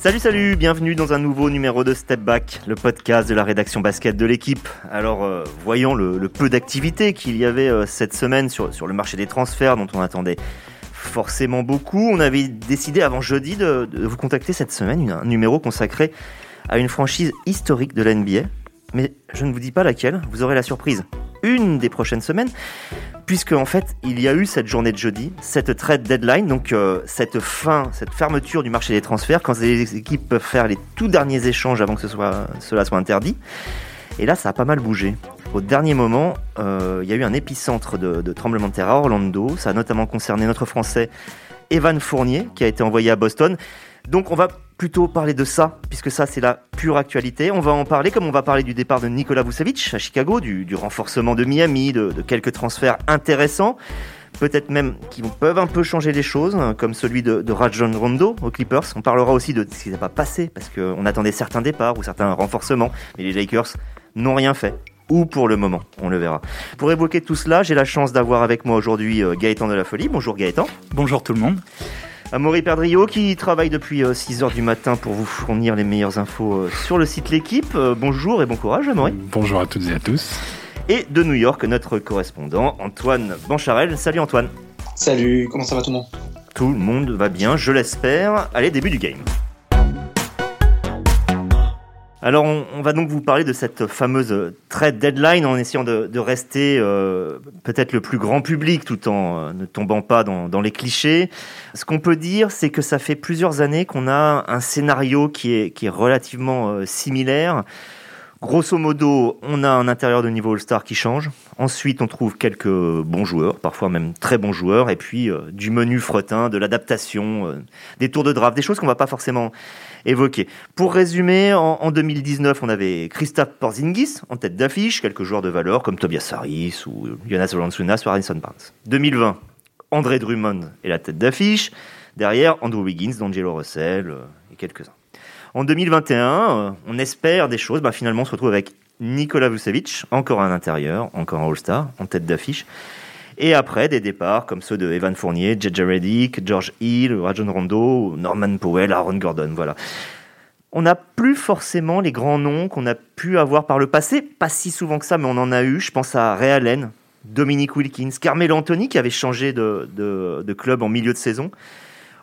Salut, salut, bienvenue dans un nouveau numéro de Step Back, le podcast de la rédaction basket de l'équipe. Alors, euh, voyant le, peu d'activité qu'il y avait euh, cette semaine sur, le marché des transferts dont on attendait forcément beaucoup, on avait décidé avant jeudi de, vous contacter cette semaine, un numéro consacré à une franchise historique de la. Mais je ne vous dis pas laquelle, vous aurez la surprise une des prochaines semaines, puisque en fait il y a eu cette journée de jeudi, cette trade deadline, donc euh, cette fin, cette fermeture du marché des transferts, quand les équipes peuvent faire les tout derniers échanges avant que cela soit interdit. Et là, ça a pas mal bougé. Au dernier moment, euh, il y a eu un épicentre de, de tremblement de terre à Orlando. Ça a notamment concerné notre Français Evan Fournier, qui a été envoyé à Boston. Donc on va plutôt parler de ça, puisque ça c'est la pure actualité. On va en parler comme on va parler du départ de Nikola Vucevic à Chicago, du, renforcement de Miami, de, quelques transferts intéressants, peut-être même qui peuvent un peu changer les choses, hein, comme celui de, de Rajon Rondo aux Clippers. On parlera aussi de ce qui n'a pas passé, parce qu'on attendait certains départs ou certains renforcements, mais les Lakers n'ont rien fait ou pour le moment, on le verra. Pour évoquer tout cela, j'ai la chance d'avoir avec moi aujourd'hui euh, Gaëtan de la Folie. Bonjour Gaëtan. Bonjour tout le monde. Amaury Perdrio qui travaille depuis 6h euh, du matin pour vous fournir les meilleures infos euh, sur le site L'équipe. Euh, bonjour et bon courage Amaury. Bonjour à toutes et à tous. Et de New York, notre correspondant Antoine Bancharel. Salut Antoine. Salut, comment ça va tout le monde? Tout le monde va bien, je l'espère. Allez, début du game. Alors, on, va donc vous parler de cette fameuse trade deadline en essayant de, rester euh, peut-être le plus grand public tout en euh, ne tombant pas dans, les clichés. Ce qu'on peut dire, c'est que ça fait plusieurs années qu'on a un scénario qui est, qui relativement euh, similaire. Grosso modo, on a un intérieur de niveau All-Star qui change. Ensuite, on trouve quelques bons joueurs, parfois même très bons joueurs, et puis du menu fretin, de l'adaptation, des tours de draft, des choses qu'on va pas forcément évoqué. Pour résumer, en, 2019, on avait Christophe Porzingis en tête d'affiche, quelques joueurs de valeur comme Tobias Harris ou Jonas Valanciunas ou Harrison Barnes. 2020, André Drummond est la tête d'affiche. Derrière, Andrew Wiggins, D'Angelo Russell euh, et quelques-uns. En 2021, euh, on espère des choses. Bah, finalement, on se retrouve avec Nikola Vucevic, encore un intérieur, encore un All-Star, en tête d'affiche. Et après, des départs comme ceux de Evan Fournier, J.J. Reddick, George Hill, Rajon Rondo, Norman Powell, Aaron Gordon, voilà. On n'a plus forcément les grands noms qu'on a pu avoir par le passé, pas si souvent que ça, mais on en a eu. Je pense à Ray Allen, Dominique Wilkins, Carmelo Anthony qui avait changé de, club en milieu de saison,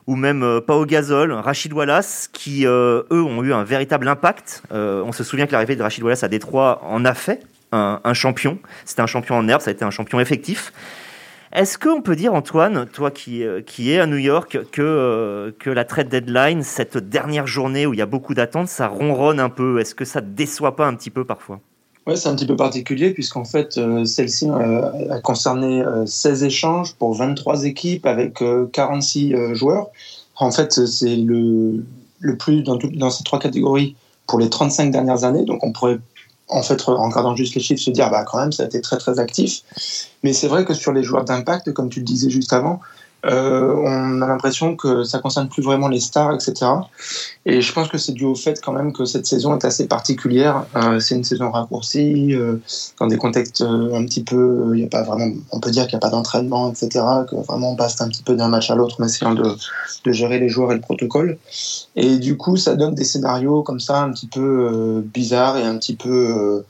ou même euh, Pao Gasol, Rachid Wallace, qui euh, eux ont eu un véritable impact. Euh, on se souvient que l'arrivée de Rachid Wallace à Détroit en a fait un, champion. C'était un champion en herbe, ça a été un champion effectif. Est-ce qu'on peut dire, Antoine, toi qui, euh, qui es à New York, que, que la trade deadline, cette dernière journée où il y a beaucoup d'attentes, ça ronronne un peu? Est-ce que ça ne déçoit pas un petit peu parfois? Oui, c'est un petit peu particulier puisqu'en fait, euh, celle-ci a concerné 16 échanges pour 23 équipes avec 46 joueurs. En fait, c'est le, le plus dans, dans ces trois catégories pour les 35 dernières années. Donc, on pourrait en fait, en regardant juste les chiffres, se dire, bah, quand même, ça a été très, très actif. Mais c'est vrai que sur les joueurs d'impact, comme tu le disais juste avant, euh, on a l'impression que ça concerne plus vraiment les stars, etc. Et je pense que c'est dû au fait quand même que cette saison est assez particulière. Euh, c'est une saison raccourcie, euh, dans des contextes un petit peu, il y a pas vraiment, on peut dire qu'il n'y a pas d'entraînement, etc. Que vraiment on passe un petit peu d'un match à l'autre en essayant de, de, gérer les joueurs et le protocole. Et du coup, ça donne des scénarios comme ça un petit peu bizarres et un petit peu.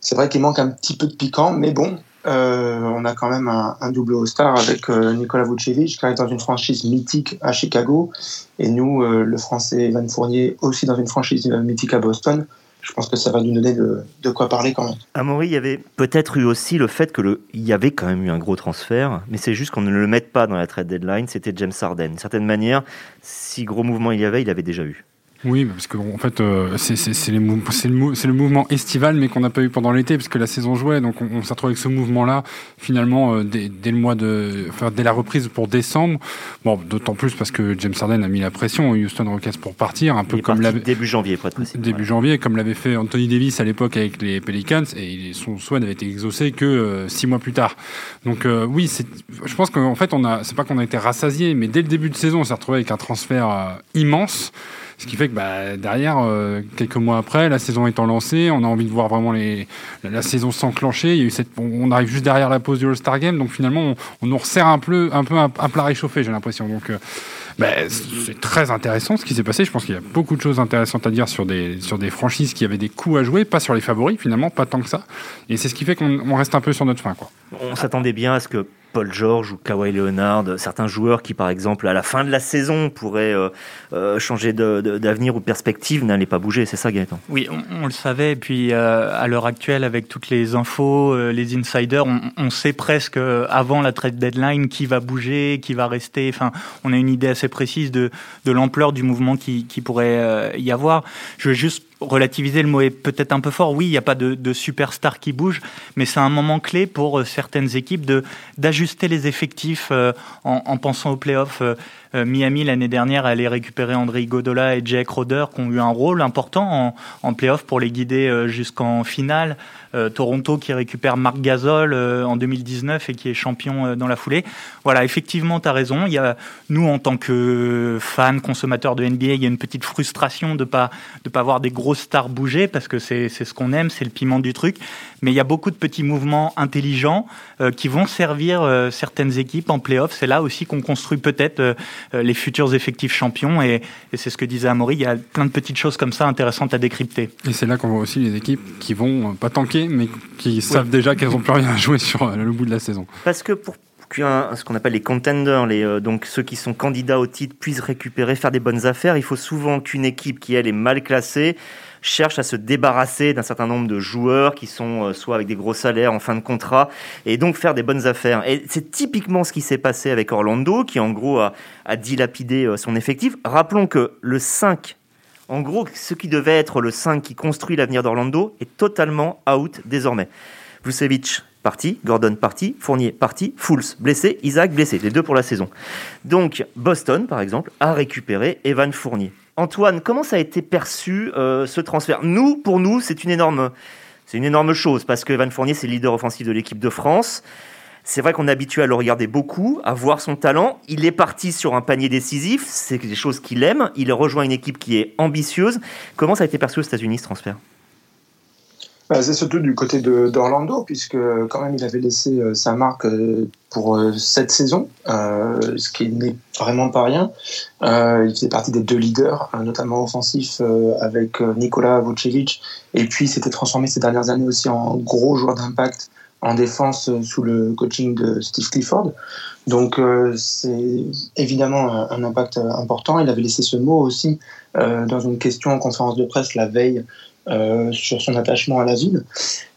c'est vrai qu'il manque un petit peu de piquant, mais bon, euh, on a quand même un, double All-Star avec euh, Nikola Vucevic qui est dans une franchise mythique à Chicago et nous, euh, le français Evan Fournier, aussi dans une franchise mythique à Boston. Je pense que ça va nous donner de, quoi parler quand même. À Maury, il y avait peut-être eu aussi le fait que y avait quand même eu un gros transfert, mais c'est juste qu'on ne le mette pas dans la trade deadline. C'était James Harden. D'une certaine manière, si gros mouvement il y avait, il avait déjà eu. Oui, parce que en fait, euh, c'est le, le, mouvement estival, mais qu'on n'a pas eu pendant l'été, parce que la saison jouait. Donc, on, s'est retrouvé avec ce mouvement-là, finalement, euh, dès, le mois de, enfin, dès la reprise pour décembre. Bon, d'autant plus parce que James Harden a mis la pression Houston Rockets pour partir, un peu comme l'avait début janvier, pour être Début janvier, comme l'avait fait Anthony Davis à l'époque avec les Pelicans, et son souhait n'avait été exaucé que euh, six mois plus tard. Donc, oui, je pense qu'en fait, on a, c'est pas qu'on a été rassasié, mais dès le début de saison, on s'est retrouvé avec un transfert immense. Ce qui fait que bah, derrière, euh, quelques mois après, la saison étant lancée, on a envie de voir vraiment la, saison s'enclencher. Cette, on arrive juste derrière la pause du All-Star Game, donc finalement, on, nous resserre un peu, un peu un, plat réchauffé, j'ai l'impression. Donc, euh, Ben, c'est très intéressant ce qui s'est passé. Je pense qu'il y a beaucoup de choses intéressantes à dire sur des, sur des franchises qui avaient des coups à jouer, pas sur les favoris finalement, pas tant que ça. Et c'est ce qui fait qu'on reste un peu sur notre fin. Quoi. On s'attendait bien à ce que Paul George ou Kawhi Leonard, certains joueurs qui, par exemple, à la fin de la saison pourraient euh, euh, changer d'avenir ou de perspective, n'allaient pas bouger. C'est ça, Gaëtan? Oui, on, le savait. Et puis, euh, à l'heure actuelle, avec toutes les infos, les insiders, on, sait presque avant la trade deadline qui va bouger, qui va rester. Enfin, on a une idée assez précise de, l'ampleur du mouvement qui, qui pourrait y avoir. Je veux juste relativiser le mot est peut-être un peu fort. Oui, il n'y a pas de, de superstar qui bouge, mais c'est un moment clé pour euh, certaines équipes de d'ajuster les effectifs euh, en, en, pensant aux playoffs. Euh, Miami l'année dernière allait récupérer André Godola et Jack Roder qui ont eu un rôle important en, en playoff pour les guider jusqu'en finale. Euh, Toronto qui récupère Marc Gasol euh, en 2019 et qui est champion euh, dans la foulée. Voilà, effectivement, tu as raison. Il y a, nous, en tant que fans, consommateurs de NBA, il y a une petite frustration de pas de pas voir des grosses stars bouger parce que c'est ce qu'on aime, c'est le piment du truc. Mais il y a beaucoup de petits mouvements intelligents qui vont servir certaines équipes en playoff. C'est là aussi qu'on construit peut-être les futurs effectifs champions. Et, et c'est ce que disait Amaury. Il y a plein de petites choses comme ça intéressantes à décrypter. Et c'est là qu'on voit aussi les équipes qui vont pas tanker mais qui savent déjà qu'elles n'ont plus rien à jouer sur euh, le bout de la saison. Parce que pour ce qu'on appelle les contenders, les, euh, donc ceux qui sont candidats au titre, puissent récupérer, faire des bonnes affaires, il faut souvent qu'une équipe qui, elle, est mal classée, cherche à se débarrasser d'un certain nombre de joueurs qui sont euh, soit avec des gros salaires en fin de contrat et donc faire des bonnes affaires. Et c'est typiquement ce qui s'est passé avec Orlando qui en gros a, dilapidé son effectif. Rappelons que le 5 en gros, ce qui devait être le 5 qui construit l'avenir d'Orlando est totalement out désormais. Vucevic parti, Gordon parti, Fournier parti, Fools blessé, Isaac blessé, les deux pour la saison. Donc Boston, par exemple, a récupéré Evan Fournier. Antoine, comment ça a été perçu euh, ce transfert? Nous, pour nous, c'est une énorme, chose parce que Evan Fournier, c'est le leader offensif de l'équipe de France. C'est vrai qu'on est habitué à le regarder beaucoup, à voir son talent. Il est parti sur un panier décisif, c'est des choses qu'il aime. Il rejoint une équipe qui est ambitieuse. Comment ça a été perçu aux États-Unis ce transfert? Bah, c'est surtout du côté d'Orlando, puisque quand même il avait laissé euh, sa marque euh, pour euh, cette saison, ce qui n'est vraiment pas rien. il faisait partie des deux leaders, notamment offensifs, avec Nikola Vucevic, et puis s'était transformé ces dernières années aussi en gros joueur d'impact en défense sous le coaching de Steve Clifford. Donc c'est évidemment un, impact important. Il avait laissé ce mot aussi dans une question en conférence de presse la veille sur son attachement à la ville.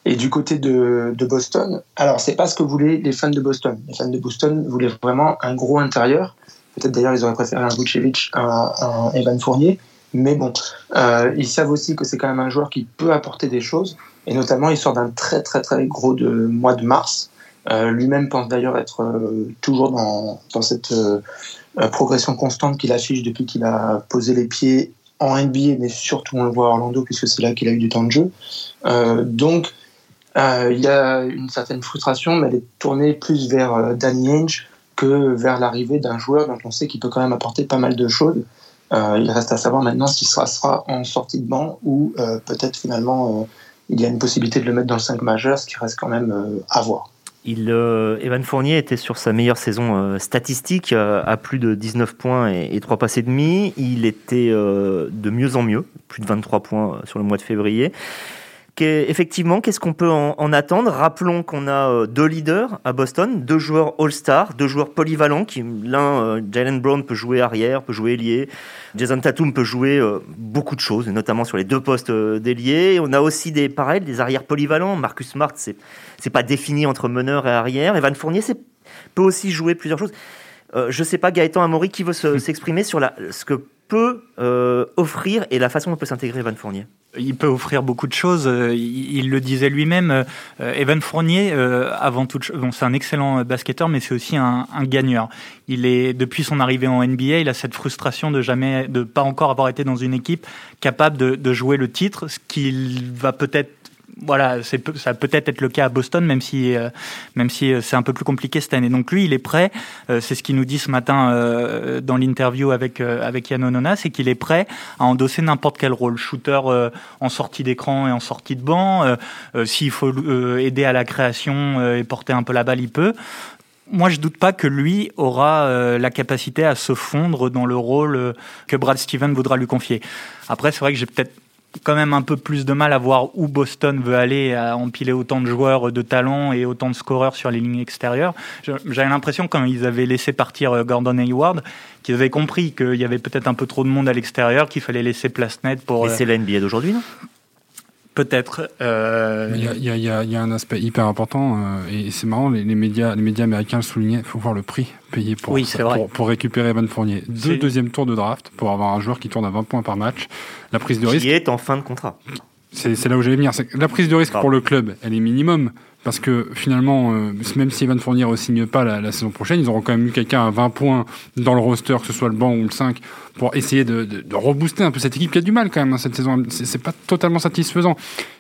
Et du côté de, Boston, alors c'est pas ce que voulaient les fans de Boston. Les fans de Boston voulaient vraiment un gros intérieur. Peut-être d'ailleurs ils auraient préféré un Vucevic à un Evan Fournier. Mais bon, euh, ils savent aussi que c'est quand même un joueur qui peut apporter des choses. Et notamment, il sort d'un très très très gros de mois de mars. Euh, Lui-même pense d'ailleurs être euh, toujours dans, dans cette euh, progression constante qu'il affiche depuis qu'il a posé les pieds en NBA, mais surtout on le voit à Orlando puisque c'est là qu'il a eu du temps de jeu. Euh, donc il y a une certaine frustration, mais elle est tournée plus vers Danny Ainge que vers l'arrivée d'un joueur dont on sait qu'il peut quand même apporter pas mal de choses. Euh, il reste à savoir maintenant s'il sera, sera, en sortie de banc ou euh, peut-être finalement euh, il y a une possibilité de le mettre dans le 5 majeur, ce qui reste quand même à voir. Il, Evan Fournier était sur sa meilleure saison statistique, à plus de 19 points et, et 3 passes et demi. Il était de mieux en mieux, plus de 23 points sur le mois de février effectivement, qu'est-ce qu'on peut en, attendre? Rappelons qu'on a euh, deux leaders à Boston, deux joueurs All-Star, deux joueurs polyvalents. Qui l'un, euh, Jalen Brown peut jouer arrière, peut jouer ailier. Jason Tatum peut jouer euh, beaucoup de choses, notamment sur les deux postes d'ailier. On a aussi des pareils, des arrières polyvalents. Marcus Smart, c'est c'est pas défini entre meneur et arrière. Evan Fournier, c'est peut aussi jouer plusieurs choses. je sais pas, Gaëtan Amaury, qui veut s'exprimer sur la, ce que peut offrir et la façon dont peut s'intégrer Evan Fournier il peut offrir beaucoup de choses. Euh, il, le disait lui-même. Euh, Evan Fournier, euh, avant tout, bon, c'est un excellent basketteur, mais c'est aussi un, un, gagneur. Il est depuis son arrivée en NBA, il a cette frustration de jamais, de pas encore avoir été dans une équipe capable de, de jouer le titre, ce qu'il va peut-être voilà, ça peut être le cas à Boston, même si, euh, même si euh, c'est un peu plus compliqué cette année. Donc lui, il est prêt. Euh, c'est ce qu'il nous dit ce matin dans l'interview avec avec Yann Onona, c'est qu'il est prêt à endosser n'importe quel rôle, shooter en sortie d'écran et en sortie de banc. S'il faut aider à la création et porter un peu la balle, il peut moi, je doute pas que lui aura la capacité à se fondre dans le rôle que Brad Steven voudra lui confier. Après, c'est vrai que j'ai peut-être quand même un peu plus de mal à voir où Boston veut aller à empiler autant de joueurs de talent et autant de scoreurs sur les lignes extérieures. J'avais l'impression quand ils avaient laissé partir euh, Gordon Hayward qu'ils avaient compris qu'il y avait peut-être un peu trop de monde à l'extérieur, qu'il fallait laisser place nette pour. Et c'est la NBA d'aujourd'hui, non? Peut-être. Euh, il y, y, y, a un aspect hyper important euh, et c'est marrant, les, les, médias, les médias américains le soulignaient. Il faut voir le prix payé pour, oui, pour, pour, récupérer Evan Fournier. Deux deuxièmes tours de draft pour avoir un joueur qui tourne à 20 points par match. La prise de risque. Qui est en fin de contrat. C'est là où j'allais venir. La prise de risque pour le club, elle est minimum. Parce que finalement, euh, même si Evan Fournier ne signe pas la, saison prochaine, ils auront quand même eu quelqu'un à 20 points dans le roster, que ce soit le banc ou le 5, pour essayer de rebooster un peu cette équipe qui a du mal quand même hein, cette saison. C'est pas totalement satisfaisant.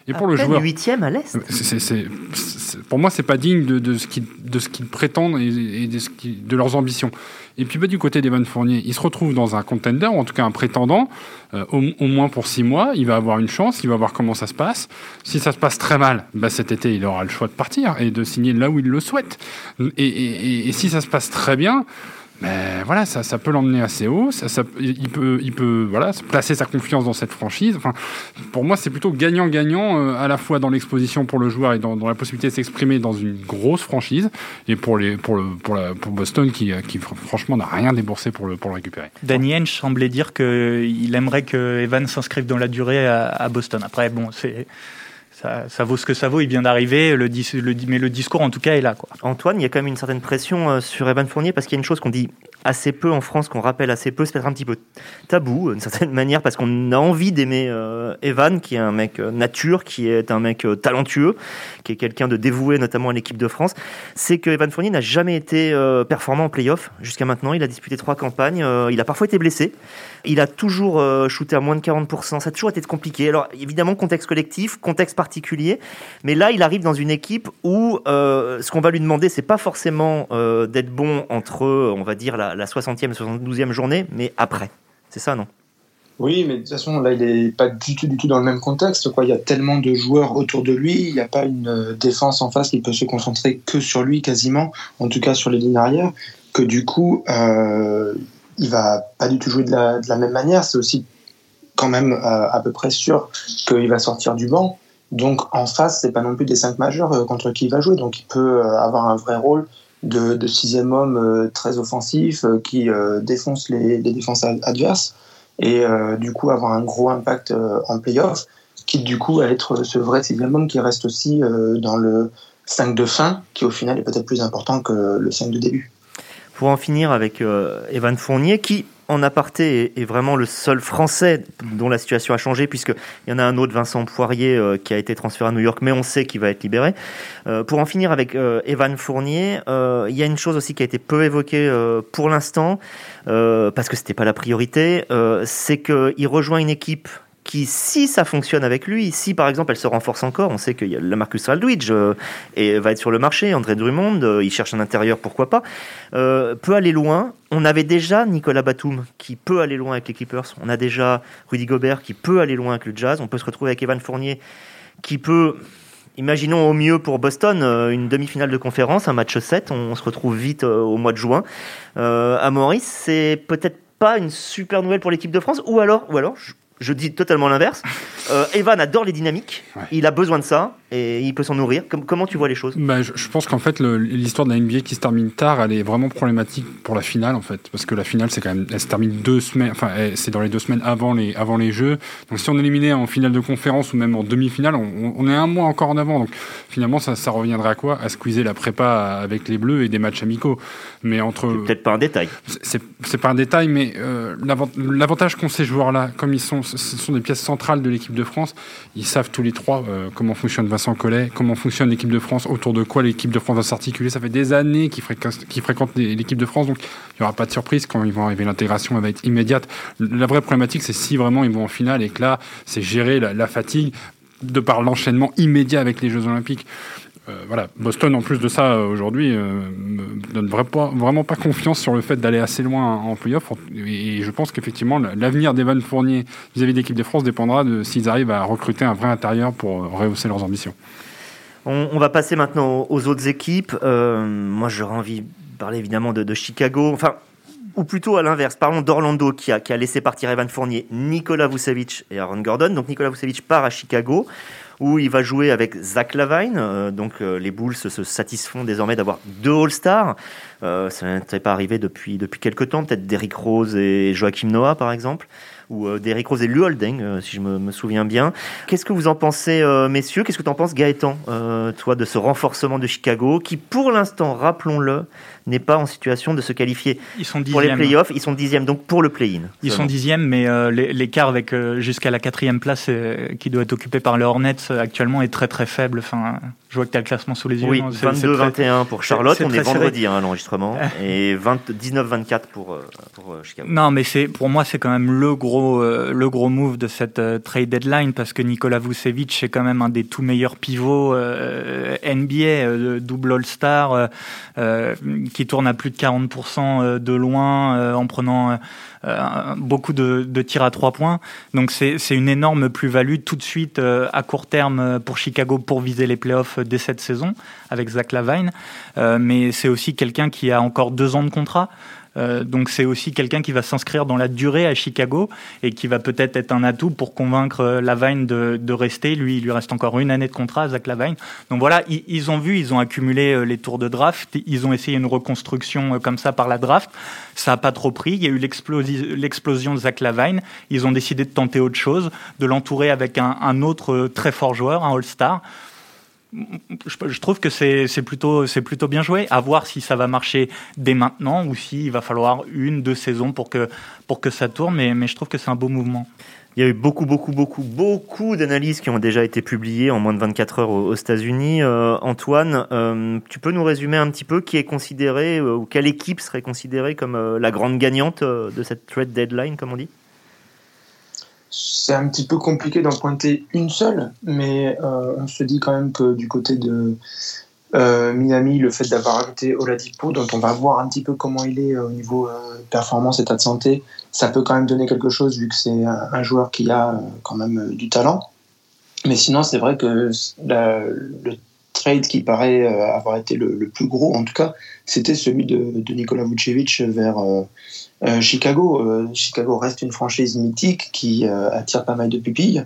Et pour à le joueur, huitième à l'est. Pour moi, c'est pas digne de, de ce qu'ils qu prétendent et, et de, ce qui, de leurs ambitions. Et puis bah, du côté d'Evan Fournier, il se retrouve dans un contender, ou en tout cas un prétendant, euh, au, au, moins pour six mois. Il va avoir une chance, il va voir comment ça se passe. Si ça se passe très mal, bah, cet été, il aura le choix de partir et de signer là où il le souhaite. Et, et, et si ça se passe très bien, mais voilà, ça, ça peut l'emmener assez haut. Ça, ça, il peut, il peut voilà, placer sa confiance dans cette franchise. Enfin, pour moi, c'est plutôt gagnant-gagnant, euh, à la fois dans l'exposition pour le joueur et dans, dans la possibilité de s'exprimer dans une grosse franchise. Et pour, les, pour, le, pour, la, pour Boston, qui, qui franchement n'a rien déboursé pour le, pour le récupérer. Danny Henge semblait dire qu'il aimerait que Evan s'inscrive dans la durée à, à Boston. Après, bon, c'est ça, vaut ce que ça vaut. Il vient d'arriver, le, le, mais le discours en tout cas est là. Quoi. Antoine, il y a quand même une certaine pression euh, sur Evan Fournier parce qu'il y a une chose qu'on dit assez peu en France, qu'on rappelle assez peu, c'est peut-être un petit peu tabou d'une certaine manière parce qu'on a envie d'aimer euh, Evan, qui est un mec euh, nature, qui est un mec euh, talentueux, qui est quelqu'un de dévoué notamment à l'équipe de France. C'est que Evan Fournier n'a jamais été performant en playoff jusqu'à maintenant. Il a disputé trois campagnes, il a parfois été blessé. Il a toujours shooté à moins de 40%. Ça a toujours été compliqué. Alors évidemment, contexte collectif, contexte particulier. Mais là, il arrive dans une équipe où ce qu'on va lui demander, c'est pas forcément d'être bon entre, on va dire, la, la 60e et 72e journée, mais après. C'est ça, non? Oui, mais de toute façon, là, il n'est pas du tout, du tout dans le même contexte. Il y a tellement de joueurs autour de lui, il n'y a pas une défense en face qui peut se concentrer que sur lui quasiment, en tout cas sur les lignes arrière, que du coup, euh, il va pas du tout jouer de la, même manière. C'est aussi quand même euh, à peu près sûr qu'il va sortir du banc. Donc en face, c'est pas non plus des cinq majeurs euh, contre qui il va jouer. Donc il peut euh, avoir un vrai rôle de, sixième homme euh, très offensif euh, qui défonce les, les, défenses adverses et du coup avoir un gros impact en playoff, quitte du coup à être ce vrai sixième homme qui reste aussi dans le 5 de fin, qui au final est peut-être plus important que le 5 de début. Pour en finir avec euh, Evan Fournier, qui en aparté est, vraiment le seul Français dont la situation a changé, puisqu'il y en a un autre, Vincent Poirier, euh, qui a été transféré à New York, mais on sait qu'il va être libéré. Euh, pour en finir avec euh, Evan Fournier, il y a une chose aussi qui a été peu évoquée pour l'instant, parce que c'était pas la priorité, c'est qu'il rejoint une équipe qui, si ça fonctionne avec lui, si par exemple elle se renforce encore, on sait a la Marcus Aldridge euh, et va être sur le marché, André Drummond, euh, il cherche un intérieur, pourquoi pas, euh, peut aller loin. On avait déjà Nicolas Batum qui peut aller loin avec les Clippers, on a déjà Rudy Gobert qui peut aller loin avec le Jazz, on peut se retrouver avec Evan Fournier qui peut, imaginons au mieux pour Boston, une demi-finale de conférence, un match 7, on, se retrouve vite au mois de juin. à Maurice, c'est peut-être pas une super nouvelle pour l'équipe de France, ou alors, ou alors, dis totalement l'inverse. Euh, Evan adore les dynamiques, ouais. il a besoin de ça et il peut s'en nourrir. Com comment tu vois les choses? Bah, je, je, pense qu'en fait, l'histoire de la NBA qui se termine tard, elle est vraiment problématique pour la finale en fait, parce que la finale, c'est quand même, elle se termine deux semaines, enfin, c'est dans les deux semaines avant les avant les Jeux. Donc si on éliminé en finale de conférence ou même en demi-finale, on, on, est un mois encore en avant. Donc finalement, ça, ça reviendrait à quoi? À squeezer la prépa avec les Bleus et des matchs amicaux. Mais entre, peut-être pas un détail. C'est pas un détail, mais euh, l'avantage qu'ont ces joueurs-là, comme ils sont, ce sont des pièces centrales de l'équipe de France. Ils savent tous les trois euh, comment fonctionne Vincent Collet, comment fonctionne l'équipe de France, autour de quoi l'équipe de France va s'articuler. Ça fait des années qu'ils fréquentent, qu fréquentent l'équipe de France, donc il n'y aura pas de surprise quand ils vont arriver. L'intégration va être immédiate. La vraie problématique, c'est si vraiment ils vont en finale et que là, c'est gérer la fatigue de par l'enchaînement immédiat avec les Jeux Olympiques. Euh, voilà, Boston en plus de ça aujourd'hui euh, me donne vrai pas, vraiment pas confiance sur le fait d'aller assez loin en playoff et je pense qu'effectivement l'avenir d'Evan Fournier vis-à-vis -vis de l'équipe de France dépendra de s'ils arrivent à recruter un vrai intérieur pour rehausser leurs ambitions. On, va passer maintenant aux, autres équipes. moi, j'aurais envie de parler évidemment de, de Chicago. Enfin, ou plutôt à l'inverse, parlons d'Orlando qui a, qui a laissé partir Evan Fournier, Nicolas Vucevic et Aaron Gordon. Donc Nicolas Vucevic part à Chicago où il va jouer avec Zach Lavine. Euh, donc euh, les Bulls se satisfont désormais d'avoir deux All-Stars. Euh, ça n'était pas arrivé depuis, depuis quelques temps, peut-être Derrick Rose et Joachim Noah par exemple ou Derrick Rose et Lu Holding, si je me, souviens bien. Qu'est-ce que vous en pensez, messieurs? Qu'est-ce que tu en penses, Gaëtan, toi, de ce renforcement de Chicago, qui, pour l'instant, rappelons-le, n'est pas en situation de se qualifier ils sont pour les playoffs. Ils sont dixièmes, donc pour le play-in. Ils sont dixièmes, mais l'écart avec jusqu'à la quatrième place qui doit être occupée par les Hornets actuellement est très très faible. Enfin, je vois que tu as le classement sous les yeux. Oui, 22-21 pour Charlotte. on est vendredi hein, l'enregistrement. et 19-24 pour, pour Chicago. Non, mais pour moi, c'est quand même le gros euh, le gros move de cette euh, trade deadline parce que Nikola Vucevic est quand même un des tout meilleurs pivots euh, NBA, double All-Star, qui tourne à plus de 40% de loin en prenant beaucoup de, de, tirs à trois points. Donc c'est une énorme plus-value tout de suite à court terme pour Chicago pour viser les playoffs dès cette saison avec Zach Lavine. mais c'est aussi quelqu'un qui a encore deux ans de contrat. Euh, donc c'est aussi quelqu'un qui va s'inscrire dans la durée à Chicago et qui va peut-être être un atout pour convaincre euh, Lavine de, de, rester. Lui, il lui reste encore une année de contrat, Zach Lavine. Donc voilà, ils, ont vu, ils ont accumulé euh, les tours de draft, ils ont essayé une reconstruction comme ça par la draft. Ça n'a pas trop pris. Il y a eu l'explosion de Zach Lavine. Ils ont décidé de tenter autre chose, de l'entourer avec un, un autre très fort joueur, un All-Star je, trouve que c'est plutôt, plutôt bien joué. À voir si ça va marcher dès maintenant ou s'il va falloir une, deux saisons pour que, pour que ça tourne. Mais, mais je trouve que c'est un beau mouvement. Il y a eu beaucoup, beaucoup, beaucoup, beaucoup d'analyses qui ont déjà été publiées en moins de 24 heures aux, États-Unis. Euh, Antoine, euh, tu peux nous résumer un petit peu qui est considéré euh, ou quelle équipe serait considérée comme la grande gagnante de cette trade deadline, comme on dit? C'est un petit peu compliqué d'en pointer une seule, mais euh, on se dit quand même que du côté de euh, Miami, le fait d'avoir ajouté Oladipo, dont on va voir un petit peu comment il est euh, au niveau performance, état de santé, ça peut quand même donner quelque chose vu que c'est un, joueur qui a quand même du talent. Mais sinon, c'est vrai que le trade qui paraît avoir été le, plus gros, en tout cas, c'était celui de, de Nikola Vucevic vers euh, Chicago, euh, Chicago reste une franchise mythique qui euh, attire pas mal de pupilles.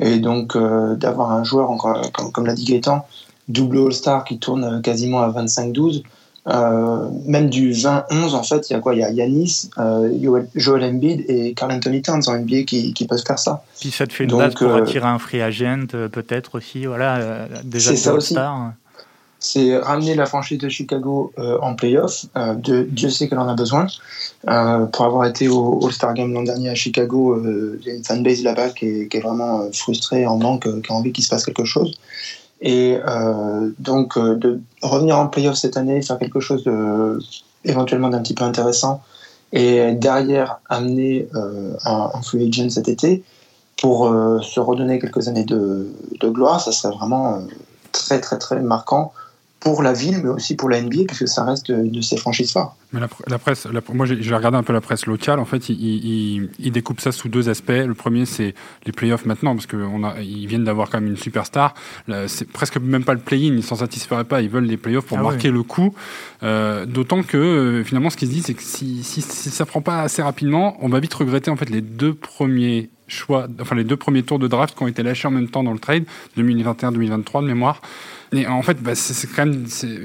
Et donc, d'avoir un joueur, encore, comme, l'a dit Gaëtan, double All-Star qui tourne quasiment à 25-12, même du 20-11, en fait, il y a quoi? Il y a Yanis, Joel Embiid et Carl Anthony Towns en NBA qui, qui, peuvent faire ça. Puis ça te fait une Donc, base pour attirer un free agent, peut-être aussi, voilà, déjà All-Star c'est ramener la franchise de Chicago euh, en playoff. Euh, Dieu sait qu'elle en a besoin. Euh, pour avoir été au All-Star Game l'an dernier à Chicago, il y a une fanbase là-bas qui est, vraiment frustrée, en manque, qui a envie qu'il se passe quelque chose. Et donc, de revenir en playoff cette année, faire quelque chose de, éventuellement d'un petit peu intéressant, et derrière amener un, un, free agent cet été pour se redonner quelques années de, de gloire, ça serait vraiment très très très marquant pour la ville, mais aussi pour la NBA, puisque ça reste une de ses franchises phares. Mais la, presse, moi j'ai regardé un peu la presse locale, en fait, ils il, découpent ça sous deux aspects. Le premier, c'est les playoffs maintenant, parce qu'ils viennent d'avoir quand même une superstar. C'est presque même pas le play-in, ils s'en satisferaient pas, ils veulent les playoffs pour ah marquer le coup. Euh, d'autant que euh, finalement, ce qu'ils se disent, c'est que si, si, si ça prend pas assez rapidement, on va vite regretter en fait les deux premiers choix, enfin les deux premiers tours de draft qui ont été lâchés en même temps dans le trade, 2021-2023 de mémoire. Et en fait, bah, c'est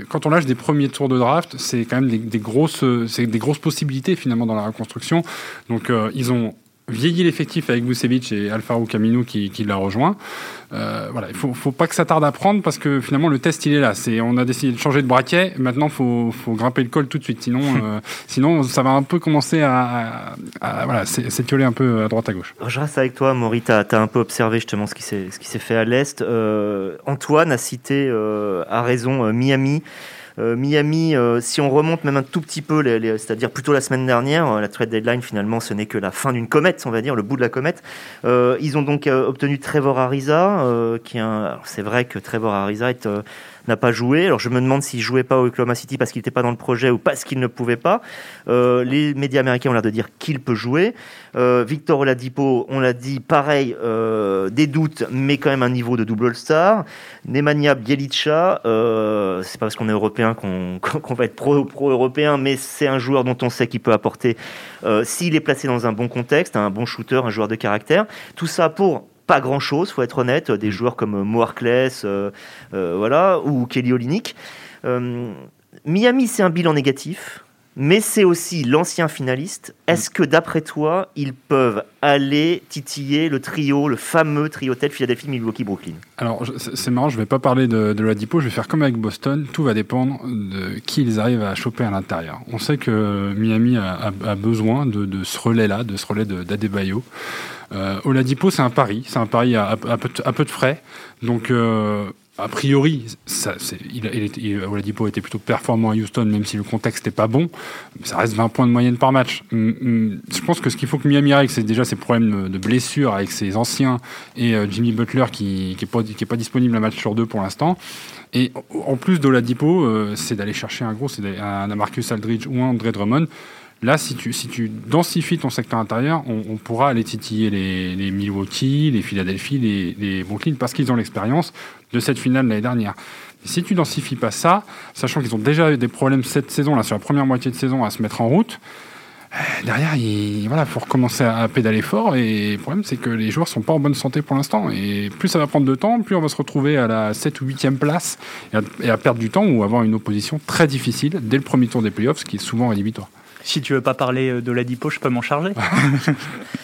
quand on lâche des premiers tours de draft, c'est quand même des, grosses, c'est des grosses possibilités finalement dans la reconstruction. Donc euh, ils ont vieilli l'effectif avec Vucevic et Alfaro Camino qui, qui l'a rejoint. Euh, voilà, il faut, faut pas que ça tarde à prendre parce que finalement le test il est là. C'est, on a décidé de changer de braquet. Maintenant, faut, faut grimper le col tout de suite. Sinon, euh, sinon ça va un peu commencer à, à, voilà, s'étioler un peu à droite à gauche. Je reste avec toi, Maury. Tu as, un peu observé justement ce qui s'est, ce qui s'est fait à l'est. Euh, Antoine a cité à raison Miami. Euh, Miami, euh, si on remonte même un tout petit peu, c'est-à-dire plutôt la semaine dernière, euh, la trade deadline finalement ce n'est que la fin d'une comète, on va dire, le bout de la comète. ils ont donc obtenu Trevor Ariza, qui c'est vrai que Trevor Ariza est n'a pas joué. Alors je me demande s'il jouait pas au Oklahoma City parce qu'il n'était pas dans le projet ou parce qu'il ne pouvait pas. Les médias américains ont l'air de dire qu'il peut jouer. Victor Oladipo, on l'a dit, pareil, des doutes, mais quand même un niveau de double All-Star. Nemanja Bjelica, c'est pas parce qu'on est européen qu'on va être pro-européen, mais c'est un joueur dont on sait qu'il peut apporter, euh, s'il est placé dans un bon contexte, un bon shooter, un joueur de caractère. Tout ça pour pas grand chose, faut être honnête. Des joueurs comme euh, euh, voilà, ou Kelly Olynyk. Euh, Miami, c'est un bilan négatif, mais c'est aussi l'ancien finaliste. Est-ce que d'après toi, ils peuvent aller titiller le trio, le fameux trio tête Philadelphie, Milwaukee, Brooklyn? Alors c'est marrant, je vais pas parler de, de Ladipo, je vais faire comme avec Boston. Tout va dépendre de qui ils arrivent à choper à l'intérieur. On sait que Miami a, a- a besoin de, de ce relais-là, de ce relais de- d'Adebayo. Euh, Oladipo, c'est un pari, c'est un pari à, à peu, de- à peu de frais. Donc, euh, a priori, ça, il, Oladipo était plutôt performant à Houston, même si le contexte n'est pas bon. Ça reste 20 points de moyenne par match. Hum, hum, Je pense que ce qu'il faut que Miami règle, c'est déjà ses problèmes de blessure avec ses anciens et euh, Jimmy Butler qui n'est pas, disponible un match sur deux pour l'instant. Et en plus d'Oladipo, euh, c'est d'aller chercher un gros, c'est un, un Marcus Aldridge ou un Andre Drummond. Là, si tu, si tu densifies ton secteur intérieur, on, on pourra aller titiller les, les Milwaukee, les Philadelphie, les, les Brooklyn, parce qu'ils ont l'expérience de cette finale l'année dernière. Si tu densifies pas ça, sachant qu'ils ont déjà eu des problèmes cette saison, là, sur la première moitié de saison, à se mettre en route, euh, derrière, il voilà, faut recommencer à, pédaler fort. Et le problème, c'est que les joueurs sont pas en bonne santé pour l'instant. Et plus ça va prendre de temps, plus on va se retrouver à la 7 ou 8e place et à, et à perdre du temps ou avoir une opposition très difficile dès le premier tour des playoffs, ce qui est souvent rédhibitoire. Si tu veux pas parler euh, de l'Adipo, je peux m'en charger.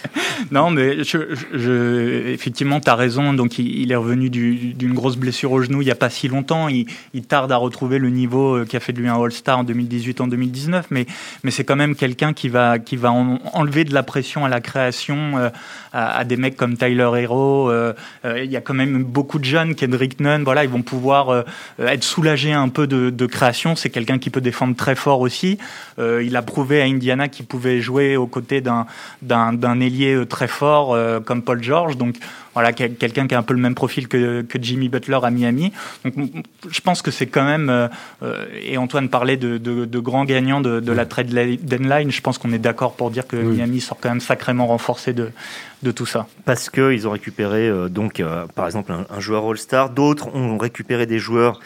non, mais je, je- effectivement, tu as raison. Donc, il, est revenu du- d'une grosse blessure au genou il n'y a pas si longtemps. Il, tarde à retrouver le niveau euh, qui a fait de lui un All-Star en 2018, en 2019. Mais, mais c'est quand même quelqu'un qui va, qui va en- enlever de la pression à la création euh, à, des mecs comme Tyler Hero. Euh, Il y a quand même beaucoup de jeunes, Kendrick Nunn. Voilà, ils vont pouvoir être soulagés un peu de, de création. C'est quelqu'un qui peut défendre très fort aussi. Il a prouvé à Indiana qu'il pouvait jouer aux côtés d'un ailier très fort euh, comme Paul George. Donc voilà, quel- quelqu'un qui a un peu le même profil que, que Jimmy Butler à Miami. Donc je pense que c'est quand même. euh, euh, et Antoine parlait de, de, de grands gagnants de, de la trade deadline. Je pense qu'on est d'accord pour dire que Oui. Miami sort quand même sacrément renforcé de, de tout ça. Parce qu'ils ont récupéré, donc, par exemple, un, un joueur All-Star. D'autres ont récupéré des joueurs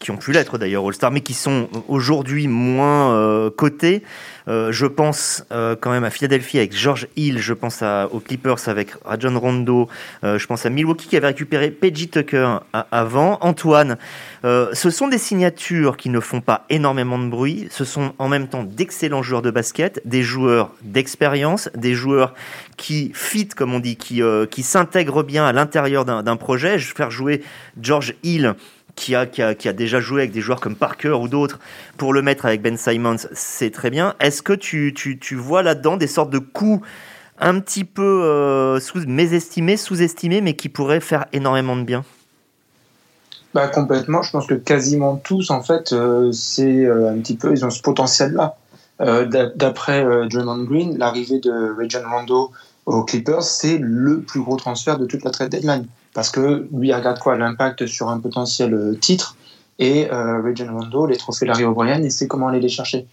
qui ont pu l'être d'ailleurs All-Star, mais qui sont aujourd'hui moins euh, cotés. Euh, je pense euh, quand même à Philadelphie avec George Hill, je pense à, aux Clippers avec Rajon Rondo, je pense à Milwaukee qui avait récupéré Peggy Tucker avant. Antoine, ce sont des signatures qui ne font pas énormément de bruit, ce sont en même temps d'excellents joueurs de basket, des joueurs d'expérience, des joueurs qui fit, comme on dit, qui, qui s'intègrent bien à l'intérieur d'un projet. Je vais faire jouer George Hill qui a, déjà joué avec des joueurs comme Parker ou d'autres, pour le mettre avec Ben Simons, c'est très bien. Est-ce que tu, vois là-dedans des sortes de coups un petit peu euh, sous, mésestimés, sous-estimés, mais qui pourraient faire énormément de bien? Bah, complètement. Je pense que quasiment tous, en fait, euh, c'est euh, un petit peu, ils ont ce potentiel-là. Euh, d'a- D'après Draymond Green, l'arrivée de Rajon Rondo aux Clippers, c'est le plus gros transfert de toute la trade deadline. Parce que lui, il regarde quoi? L'impact sur un potentiel euh, titre. Et euh, Rajon Rondo, les trophées Larry O'Brien, il sait comment aller les chercher.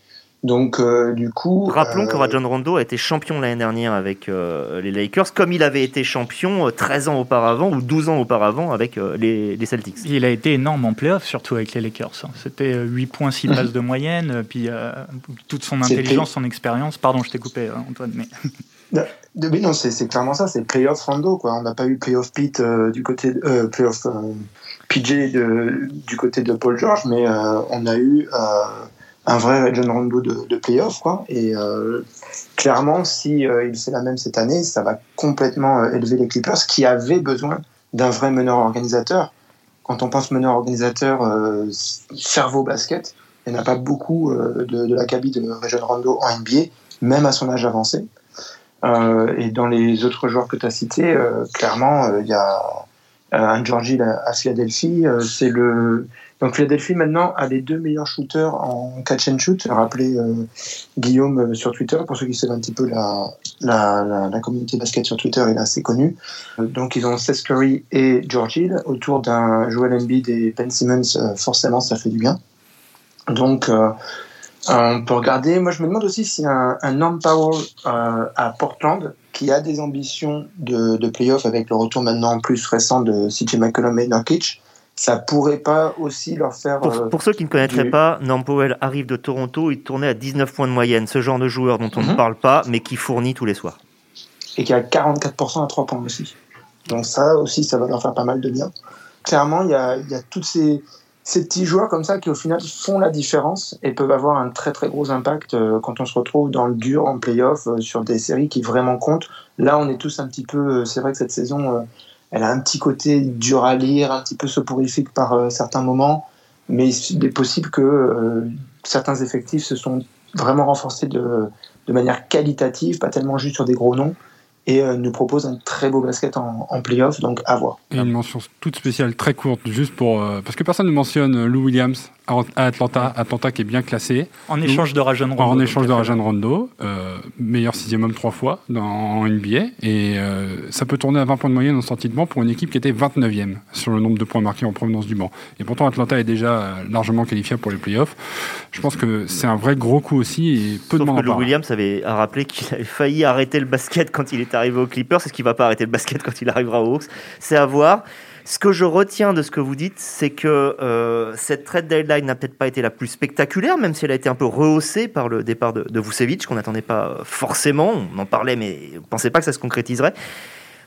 Donc, euh, du coup. Rappelons euh, que Rajon Rondo a été champion l'année dernière avec euh, les Lakers, comme il avait été champion euh, 13 ans auparavant ou 12 ans auparavant avec euh, les, les Celtics. Il a été énorme en playoff, surtout avec les Lakers. hein. C'était euh, 8 points, 6 passes de moyenne, puis euh, toute son intelligence, son expérience. Pardon, je t'ai coupé, Antoine. Mais... Mais non, c'est clairement ça, c'est playoff Rondo. Quoi. On n'a pas eu playoff Pete euh, du côté de, euh, euh, PJ de, du côté de Paul George, mais euh, on a eu euh, un vrai John Rondo de, de playoff. Quoi. Et euh, clairement, si euh, il fait la même cette année, ça va complètement euh, élever les Clippers qui avaient besoin d'un vrai meneur organisateur. Quand on pense meneur organisateur, euh, cerveau basket, il n'y en a pas beaucoup euh, de, la cabine de Rajon Rondo en NBA, même à son âge avancé. Euh, et dans les autres joueurs que tu as cités, euh, clairement, euh, il y a un Georgie à, Philadelphie. c'est le, Donc Philadelphie maintenant a les deux meilleurs shooters en catch and shoot. Rappelez euh, Guillaume sur Twitter, pour ceux qui savent un petit peu la, la, la, communauté basket sur Twitter, il est assez connu. Donc ils ont Seth Curry et George Hill autour d'un Joel Embiid et Ben Simmons. forcément, ça fait du bien. Donc on peut regarder. Moi, je me demande aussi a un, un Norm Powell à Portland qui a des ambitions de, de playoff avec le retour maintenant en plus récent de CJ McCollum et Nurkic ça pourrait pas aussi leur faire. Pour, euh, ceux qui ne connaîtraient pas, Norm Powell arrive de Toronto, il tournait à 19 points de moyenne, ce genre de joueur dont on ne mhm. parle pas, mais qui fournit tous les soirs. Et qui a 44% à 3 points aussi. Donc ça aussi, ça va leur faire pas mal de bien. Clairement, il y a, y a tous ces, ces, petits joueurs comme ça qui au final font la différence et peuvent avoir un très très gros impact euh, quand on se retrouve dans le dur en playoff euh, sur des séries qui vraiment comptent. Là, on est tous un petit peu. c'est vrai que cette saison elle a un petit côté dur à lire, un petit peu soporifique par euh, certains moments, mais il est possible que euh, certains effectifs se sont vraiment renforcés de, de manière qualitative, pas tellement juste sur des gros noms et euh, nous propose un très beau basket en, en playoff, donc à voir. Et une mention toute spéciale, très courte, juste pour. parce que personne ne mentionne Lou Williams, à Atlanta, Atlanta qui est bien classé. En échange de Rajon Rondo. En échange de Rajon Rondo, euh, meilleur sixième homme trois fois dans, en NBA. Et euh, ça peut tourner à 20 points de moyenne en sortie de banc pour une équipe qui était 29e sur le nombre de points marqués en provenance du banc. Et pourtant, Atlanta est déjà euh, largement qualifié pour les playoffs. Je pense que c'est un vrai gros coup aussi et peu Sauf de que Lou Williams avait rappelé qu'il avait failli arrêter le basket quand il est arrivé aux Clippers. C'est ce qu'il va pas arrêter le basket quand il arrivera aux Hawks. C'est à voir. Ce que je retiens de ce que vous dites, c'est que euh, cette trade deadline n'a peut-être pas été la plus spectaculaire, même si elle a été un peu rehaussée par le départ de, de Vucevic, qu'on n'attendait pas forcément. On en parlait, mais on ne pensait pas que ça se concrétiserait.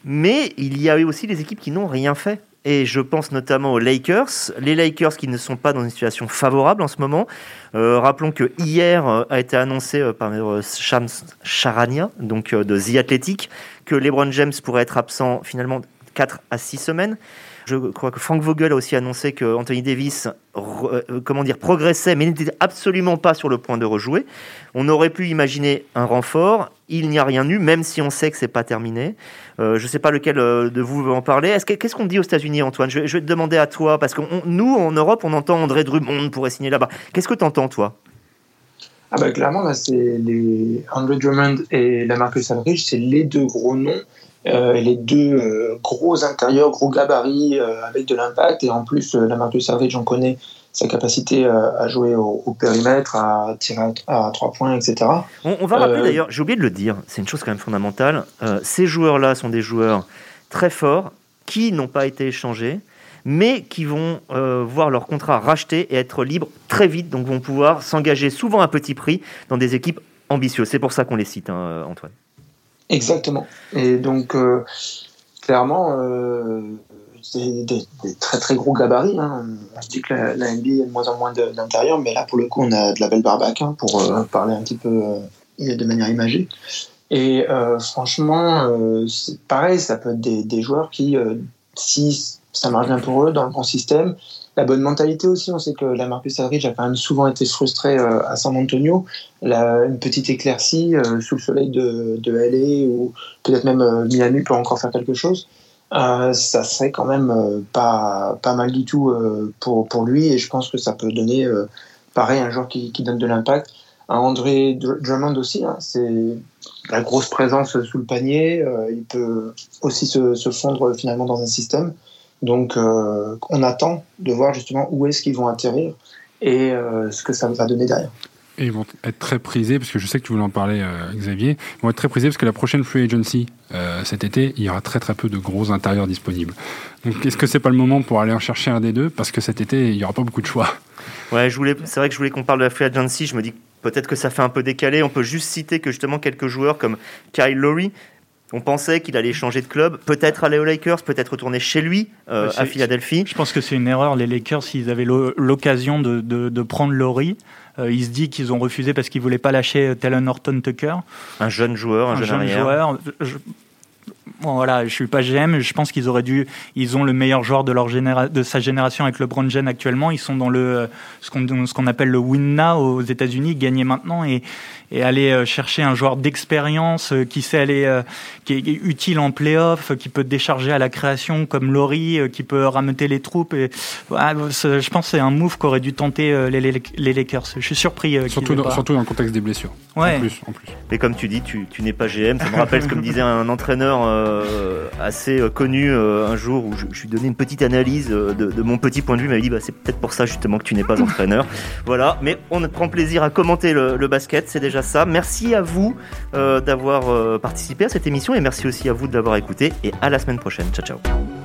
Mais il y a eu aussi des équipes qui n'ont rien fait. Et je pense notamment aux Lakers. Les Lakers qui ne sont pas dans une situation favorable en ce moment. Euh, rappelons que hier euh, a été annoncé par Shams Charania, donc de The Athletic, que LeBron James pourrait être absent finalement 4 à 6 semaines. Je crois que Frank Vogel a aussi annoncé que Anthony Davis euh, comment dire, progressait, mais n'était absolument pas sur le point de rejouer. On aurait pu imaginer un renfort. Il n'y a rien eu, même si on sait que c'est pas terminé. Euh, je ne sais pas lequel euh, de vous veut en parler. Qu'est-ce qu'on dit aux États-Unis, Antoine? Je vais, te demander à toi, parce que nous, en Europe, on entend André Drummond pourrait signer là-bas. Qu'est-ce que tu entends, toi? Ah bah clairement c'est les André Drummond et la Marcus Aldridge c'est les deux gros noms les deux euh, gros intérieurs, gros gabarits euh, avec de l'impact. Et en plus, la marque de Savage, j'en connais sa capacité à jouer au, périmètre, à tirer à, trois points, etc. On, va rappeler d'ailleurs, j'ai oublié de le dire, c'est une chose quand même fondamentale. ces joueurs-là sont des joueurs très forts qui n'ont pas été échangés mais qui vont voir leur contrat racheté et être libres très vite, donc vont pouvoir s'engager souvent à petit prix dans des équipes ambitieuses. C'est pour ça qu'on les cite, hein, Antoine. Exactement. Et donc, euh, clairement, euh, c'est des, très très gros gabarits. Hein. On dit que la, la NBA a de moins en moins d'intérieur, mais là, pour le coup, on a de la belle barbaque, hein, pour euh, parler un petit peu de manière imagée. Et franchement, c'est pareil, ça peut être des joueurs qui, si ça marche bien pour eux dans le bon système, la bonne mentalité aussi. On sait que la Marcus Aldridge a quand même souvent été frustré euh, à San Antonio. Une petite éclaircie euh, sous le soleil de, de LA ou peut-être même euh, Miami pour encore faire quelque chose. ça serait quand même pas, pas mal du tout pour, pour lui et je pense que ça peut donner pareil un joueur qui, qui donne de l'impact. André Drummond aussi, hein, c'est la grosse présence sous le panier. il peut aussi se, fondre finalement dans un système. Donc, euh, on attend de voir justement où est-ce qu'ils vont atterrir et euh, ce que ça va donner derrière. Et ils vont être très prisés, parce que je sais que tu voulais en parler, euh, Xavier. Ils vont être très prisés parce que la prochaine free agency cet été, il y aura très très peu de gros intérieurs disponibles. Donc, est-ce que c'est pas le moment pour aller en chercher un des deux? Parce que cet été, il n'y aura pas beaucoup de choix. Ouais, je voulais. C'est vrai que je voulais qu'on parle de la free agency. Je me dis peut-être que ça fait un peu décalé. On peut juste citer que justement quelques joueurs comme Kyle Lowry, on pensait qu'il allait changer de club, peut-être aller aux Lakers, peut-être retourner chez lui euh, à Philadelphie. Je pense que c'est une erreur. Les Lakers, s'ils avaient l'occasion de, prendre Laurie, euh, il se dit qu'ils ont refusé parce qu'ils voulaient pas lâcher Talon Horton Tucker. Un jeune joueur, un, jeune, joueur. Bon, voilà, je suis pas GM, je pense qu'ils auraient dû, ils ont le meilleur joueur de leur généra de sa génération avec LeBron James actuellement. Ils sont dans le ce qu'on ce qu'on appelle le win now aux États-Unis, gagner maintenant et et aller euh, chercher un joueur d'expérience euh, qui sait aller, euh, qui est utile en playoff, qui peut décharger à la création comme Laurie, qui peut rameuter les troupes. Et, je pense que c'est un move qu'aurait dû tenter les, les, Lakers. Je suis surpris. Surtout, dans, surtout dans le contexte des blessures. Ouais. En plus, en plus. Mais comme tu dis, tu, tu n'es pas GM. Ça me rappelle ce que me disait un entraîneur assez connu un jour où je, je, lui donnais une petite analyse de, de mon petit point de vue. Il m'avait dit bah, c'est peut-être pour ça justement que tu n'es pas entraîneur. voilà, mais on prend plaisir à commenter le, le basket. C'est déjà ça. Merci à vous euh, d'avoir euh, participé à cette émission et merci aussi à vous de l'avoir écouté et à la semaine prochaine. Ciao ciao.